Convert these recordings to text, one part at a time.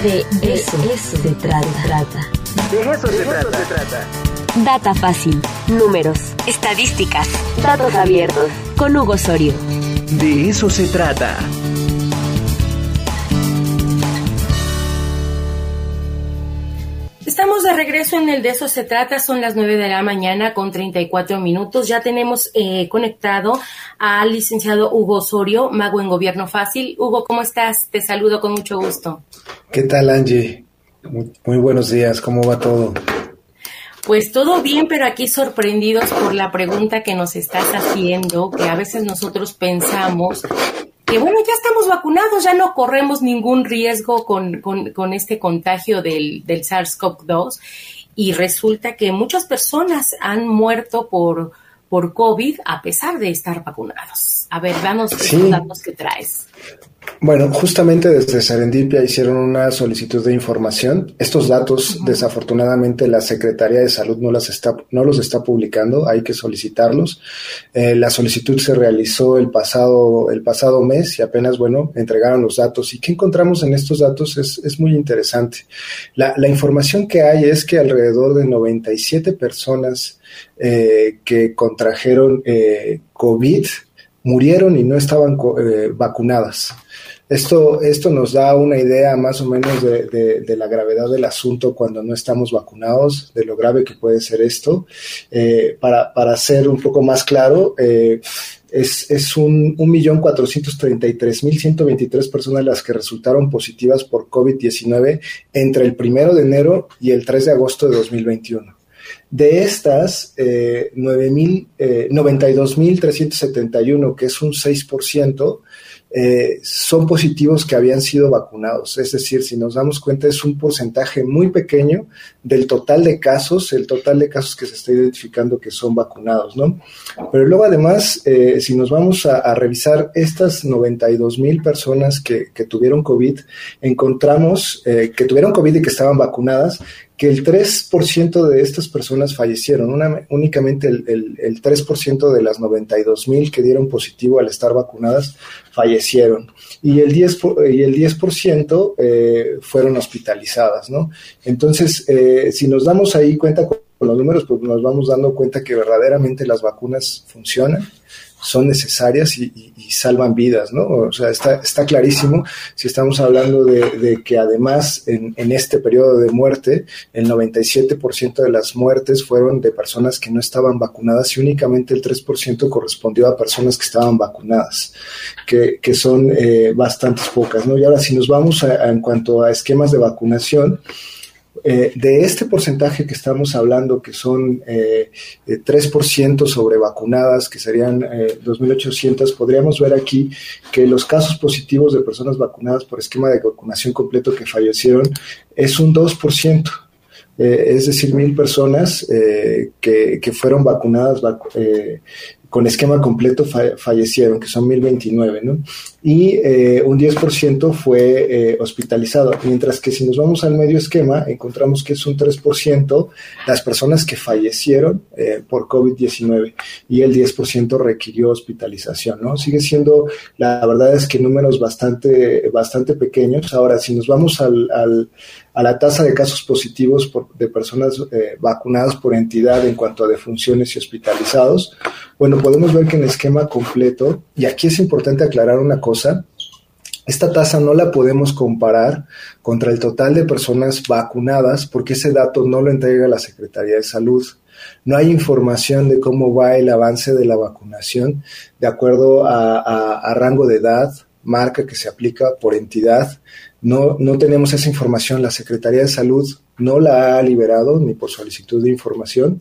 De eso, se trata. De eso, se, trata. Data fácil, números, estadísticas, datos abiertos. Con Hugo Osorio. De eso se trata. Estamos de regreso en el de eso se trata, son las 9 de la mañana con 34 minutos. Ya tenemos eh, conectado al licenciado Hugo Osorio, mago en gobierno fácil. Hugo, ¿cómo estás? Te saludo con mucho gusto. ¿Qué tal, Angie? Muy, buenos días, ¿cómo va todo? Pues todo bien, pero aquí sorprendidos por la pregunta que nos estás haciendo, que a veces nosotros pensamos que bueno, ya estamos vacunados, ya no corremos ningún riesgo con, con, este contagio del, del SARS-CoV-2 y resulta que muchas personas han muerto por, por COVID a pesar de estar vacunados. A ver, danos los datos que traes. Bueno, justamente desde Serendipia hicieron una solicitud de información. Estos datos, desafortunadamente, la Secretaría de Salud no, las está, no los está publicando, hay que solicitarlos. Eh, la solicitud se realizó el pasado, el pasado mes y apenas, bueno, entregaron los datos. ¿Y qué encontramos en estos datos? Es, es muy interesante. La, la, información que hay es que alrededor de 97 personas eh, que contrajeron eh, COVID murieron y no estaban eh, vacunadas. Esto, esto nos da una idea más o menos de, la gravedad del asunto cuando no estamos vacunados, de lo grave que puede ser esto. Eh, para, para ser un poco más claro, eh, es, es un, un millón cuatrocientos treinta y tres mil ciento veintitrés personas las que resultaron positivas por COVID-19 entre el primero de enero y el 3 de agosto de 2021. De estas, eh, 92.371, eh, que es un 6%, eh, son positivos que habían sido vacunados. Es decir, si nos damos cuenta, es un porcentaje muy pequeño del total de casos, el total de casos que se está identificando que son vacunados, ¿no? Pero luego, además, eh, si nos vamos a, revisar estas 92 mil personas que, tuvieron COVID, encontramos que tuvieron COVID y que estaban vacunadas, que el 3% de estas personas fallecieron, únicamente el, el, 3% de las 92 mil que dieron positivo al estar vacunadas fallecieron. Y el 10%, y el 10 eh, fueron hospitalizadas, ¿no? Entonces, eh, si nos damos ahí cuenta con los números, pues nos vamos dando cuenta que verdaderamente las vacunas funcionan son necesarias y, salvan vidas, ¿no? O sea, está, está clarísimo si estamos hablando de, que además en, este periodo de muerte, el 97% de las muertes fueron de personas que no estaban vacunadas y únicamente el 3% correspondió a personas que estaban vacunadas, que, son eh, bastantes pocas, ¿no? Y ahora si nos vamos en cuanto a esquemas de vacunación, eh, de este porcentaje que estamos hablando, que son eh, 3% sobre vacunadas, que serían eh, 2.800, podríamos ver aquí que los casos positivos de personas vacunadas por esquema de vacunación completo que fallecieron es un 2%. Eh, es decir, mil personas eh, que, que, fueron vacunadas con esquema completo fallecieron, que son 1029, ¿no? Y eh, un 10% fue eh, hospitalizado, mientras que si nos vamos al medio esquema, encontramos que es un 3% las personas que fallecieron eh, por COVID-19 y el 10% requirió hospitalización, ¿no? Sigue siendo, la verdad es que números bastante, bastante pequeños. Ahora, si nos vamos al, al a la tasa de casos positivos de personas eh, vacunadas por entidad en cuanto a defunciones y hospitalizados, bueno, podemos ver que en el esquema completo, y aquí es importante aclarar una cosa, esta tasa no la podemos comparar contra el total de personas vacunadas porque ese dato no lo entrega la Secretaría de Salud. No hay información de cómo va el avance de la vacunación de acuerdo a rango de edad, marca que se aplica por entidad, no, no tenemos esa información. La Secretaría de Salud no la ha liberado ni por solicitud de información.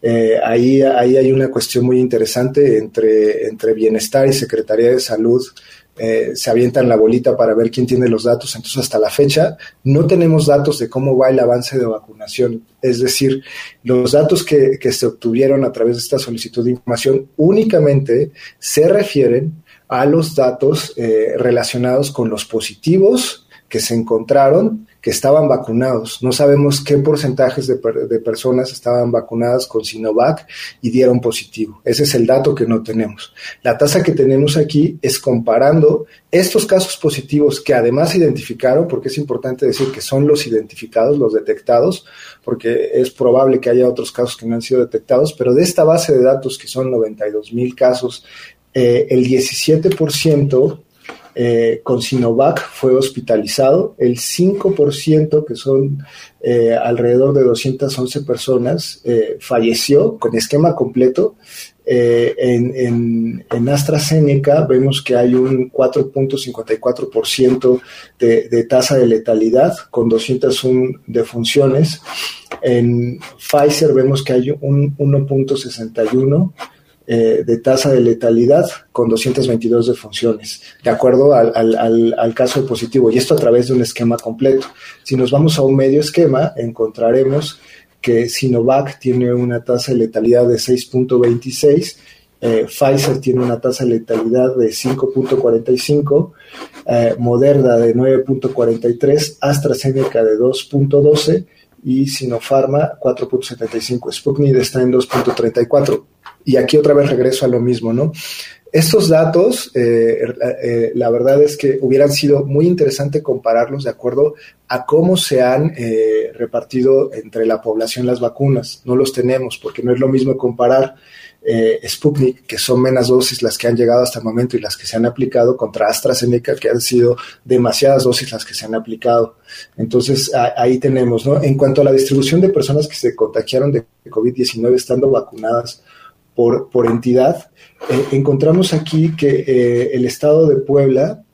Eh, ahí, ahí hay una cuestión muy interesante entre, entre Bienestar y Secretaría de Salud. Eh, se avientan la bolita para ver quién tiene los datos. Entonces, hasta la fecha, no tenemos datos de cómo va el avance de vacunación. Es decir, los datos que, que se obtuvieron a través de esta solicitud de información únicamente se refieren a los datos eh, relacionados con los positivos que se encontraron, estaban vacunados. No sabemos qué porcentajes de, de, personas estaban vacunadas con Sinovac y dieron positivo. Ese es el dato que no tenemos. La tasa que tenemos aquí es comparando estos casos positivos que además identificaron, porque es importante decir que son los identificados, los detectados, porque es probable que haya otros casos que no han sido detectados, pero de esta base de datos que son 92 mil casos, eh, el 17% eh, con Sinovac fue hospitalizado, el 5%, que son eh, alrededor de 211 personas, eh, falleció con esquema completo. En, en, AstraZeneca vemos que hay un 4.54% de, de tasa de letalidad con 201 defunciones. En Pfizer vemos que hay un 1.61 eh, de tasa de letalidad con 222 defunciones, de acuerdo al, al, al, caso positivo, y esto a través de un esquema completo. Si nos vamos a un medio esquema, encontraremos que Sinovac tiene una tasa de letalidad de 6.26, eh, Pfizer tiene una tasa de letalidad de 5.45, eh, Moderna de 9.43, AstraZeneca de 2.12 y Sinopharma 4.75. Sputnik está en 2.34. Y aquí otra vez regreso a lo mismo, ¿no? Estos datos, eh, eh, la verdad es que hubieran sido muy interesante compararlos de acuerdo a cómo se han eh, repartido entre la población las vacunas. No los tenemos porque no es lo mismo comparar Sputnik, que son menos dosis las que han llegado hasta el momento y las que se han aplicado, contra AstraZeneca, que han sido demasiadas dosis las que se han aplicado. Entonces, ahí tenemos, ¿no? En cuanto a la distribución de personas que se contagiaron de COVID-19 estando vacunadas por, entidad, eh, encontramos aquí que eh, el estado de Puebla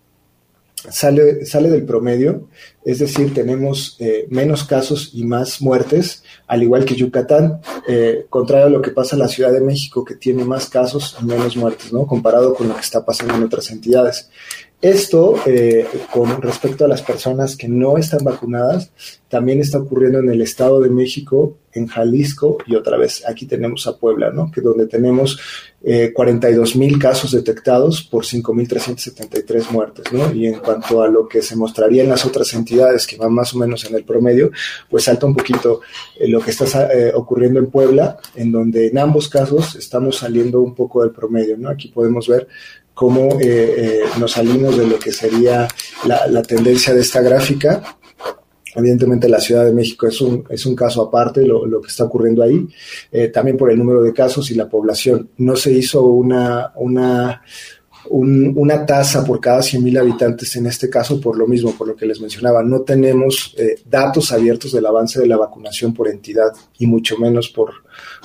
sale, sale del promedio, es decir, tenemos eh, menos casos y más muertes, al igual que Yucatán, contrario a lo que pasa en la Ciudad de México, que tiene más casos y menos muertes, ¿no? Comparado con lo que está pasando en otras entidades. Esto, eh, con respecto a las personas que no están vacunadas, también está ocurriendo en el Estado de México, en Jalisco y otra vez aquí tenemos a Puebla, ¿no? Que donde tenemos eh, 42 mil casos detectados por 5.373 muertes, ¿no? Y en cuanto a lo que se mostraría en las otras entidades que van más o menos en el promedio, pues salta un poquito eh, lo que está eh, ocurriendo en Puebla, en donde en ambos casos estamos saliendo un poco del promedio, ¿no? Aquí podemos ver cómo eh, eh, nos salimos de lo que sería la, la, tendencia de esta gráfica. Evidentemente la Ciudad de México es un, es un caso aparte, lo, lo que está ocurriendo ahí, eh, también por el número de casos y la población. No se hizo una, una, un, una tasa por cada 100.000 habitantes en este caso por lo mismo, por lo que les mencionaba. No tenemos eh, datos abiertos del avance de la vacunación por entidad y mucho menos por,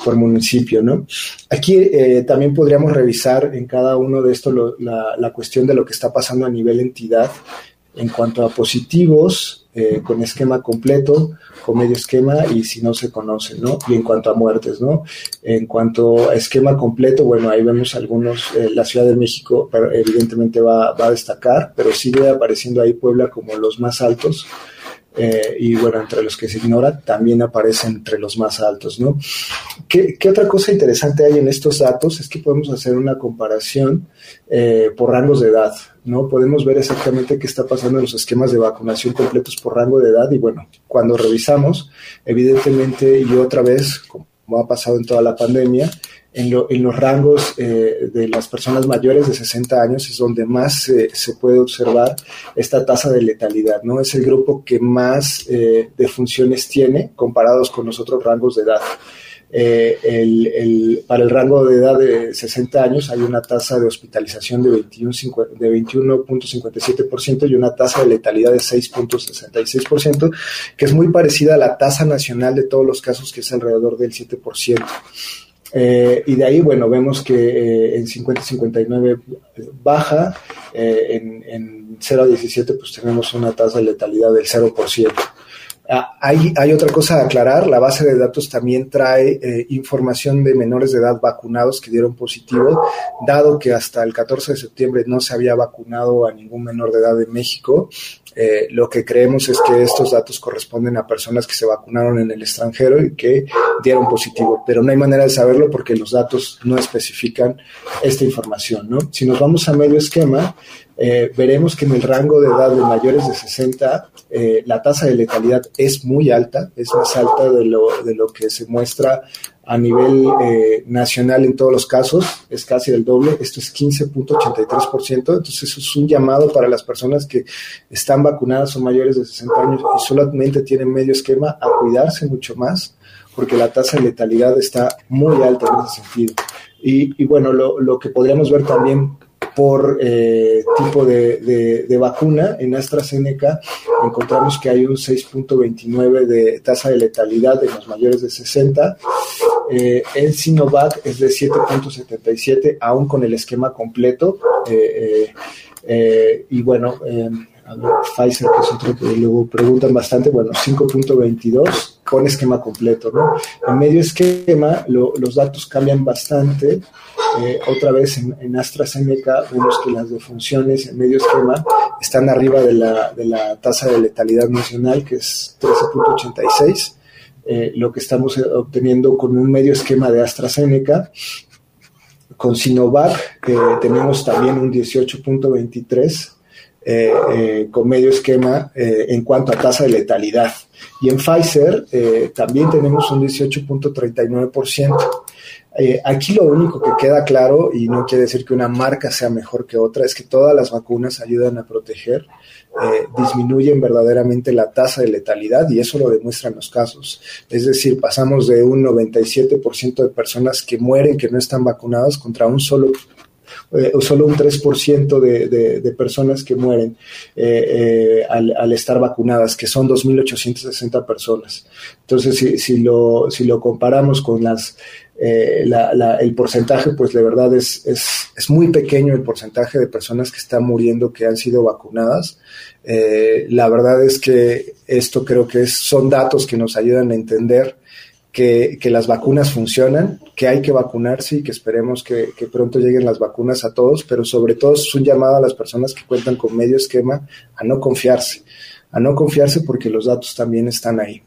por municipio, ¿no? Aquí eh, también podríamos revisar en cada uno de estos la, la cuestión de lo que está pasando a nivel entidad en cuanto a positivos, eh, con esquema completo, con medio esquema y si no se conoce, ¿no? Y en cuanto a muertes, ¿no? En cuanto a esquema completo, bueno, ahí vemos algunos, eh, la Ciudad de México evidentemente va, va, a destacar, pero sigue apareciendo ahí Puebla como los más altos. Eh, y bueno, entre los que se ignora, también aparecen entre los más altos, ¿no? ¿Qué, ¿Qué, otra cosa interesante hay en estos datos? Es que podemos hacer una comparación por rangos de edad, ¿no? Podemos ver exactamente qué está pasando en los esquemas de vacunación completos por rango de edad y bueno, cuando revisamos, evidentemente y otra vez, como ha pasado en toda la pandemia, en, lo, en los rangos eh, de las personas mayores de 60 años es donde más eh, se puede observar esta tasa de letalidad, ¿no? Es el grupo que más eh, defunciones tiene comparados con los otros rangos de edad. Eh, el, el, para el rango de edad de 60 años hay una tasa de hospitalización de 21.57% de 21 y una tasa de letalidad de 6.66%, que es muy parecida a la tasa nacional de todos los casos, que es alrededor del 7%. Eh, y de ahí, bueno, vemos que eh, en 50-59 baja, eh, en, en 0 a 17 pues tenemos una tasa de letalidad del 0%. Ah, hay, hay, otra cosa a aclarar, la base de datos también trae eh, información de menores de edad vacunados que dieron positivo, dado que hasta el 14 de septiembre no se había vacunado a ningún menor de edad en México, Eh, lo que creemos es que estos datos corresponden a personas que se vacunaron en el extranjero y que dieron positivo, pero no hay manera de saberlo porque los datos no especifican esta información. ¿no? Si nos vamos a medio esquema, eh, veremos que en el rango de edad de mayores de 60 eh, la tasa de letalidad es muy alta, es más alta de lo, de lo que se muestra a nivel eh, nacional en todos los casos, es casi el doble, esto es 15.83%, entonces eso es un llamado para las personas que están vacunadas o mayores de 60 años y solamente tienen medio esquema a cuidarse mucho más, porque la tasa de letalidad está muy alta en ese sentido. Y, y bueno, lo, lo que podríamos ver también por eh, tipo de, de, vacuna. En AstraZeneca encontramos que hay un 6.29 de tasa de letalidad de los mayores de 60. Eh, en Sinovac es de 7.77, aún con el esquema completo. Eh, eh, y bueno, Pfizer, que es otro que luego preguntan bastante, bueno, 5.22 con esquema completo, ¿no? En medio esquema los datos cambian bastante. Eh, otra vez en, AstraZeneca vemos que las defunciones en medio esquema están arriba de la, de la tasa de letalidad nacional, que es 13.86. Eh, lo que estamos obteniendo con un medio esquema de AstraZeneca. Con Sinovac eh, tenemos también un 18.23 eh, eh, con medio esquema eh, en cuanto a tasa de letalidad. Y en Pfizer también tenemos un 18.39%. aquí lo único que queda claro, y no quiere decir que una marca sea mejor que otra, es que todas las vacunas ayudan a proteger, disminuyen verdaderamente la tasa de letalidad y eso lo demuestran los casos. Es decir, pasamos de un 97% de personas que mueren que no están vacunadas contra un solo eh, solo un 3% de, de, de, personas que mueren eh, eh, al, al, estar vacunadas, que son 2.860 personas. Entonces, si, si, lo, si lo comparamos con las eh, la, la, el porcentaje, pues de verdad es, es, es, muy pequeño el porcentaje de personas que están muriendo que han sido vacunadas. Eh, la verdad es que esto creo que es, son datos que nos ayudan a entender que, que, las vacunas funcionan, que hay que vacunarse y que esperemos que, que, pronto lleguen las vacunas a todos, pero sobre todo es un llamado a las personas que cuentan con medio esquema a no confiarse, a no confiarse porque los datos también están ahí.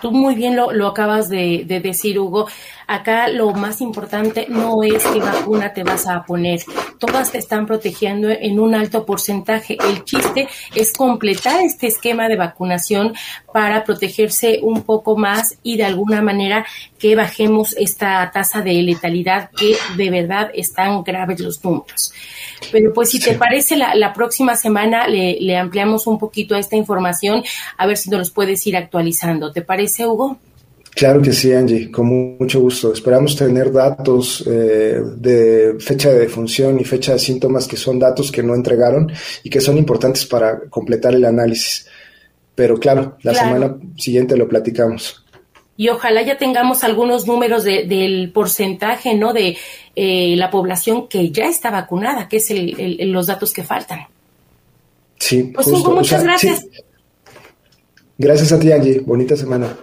Tú muy bien lo, lo acabas de, decir, Hugo. Acá lo más importante no es qué vacuna te vas a poner. Todas te están protegiendo en un alto porcentaje. El chiste es completar este esquema de vacunación para protegerse un poco más y de alguna manera que bajemos esta tasa de letalidad que de verdad están graves los números. Pero pues si te parece, la, la próxima semana le, le, ampliamos un poquito a esta información, a ver si nos los puedes ir actualizando. ¿Te parece, Hugo? Claro que sí, Angie, con mucho gusto. Esperamos tener datos eh, de fecha de defunción y fecha de síntomas que son datos que no entregaron y que son importantes para completar el análisis. Pero claro, la claro. semana siguiente lo platicamos y ojalá ya tengamos algunos números de, del porcentaje no de eh, la población que ya está vacunada, que es el, el, los datos que faltan. Sí, pues justo, Hugo, muchas o sea, gracias. Sí. Gracias a ti, Angie. Bonita semana.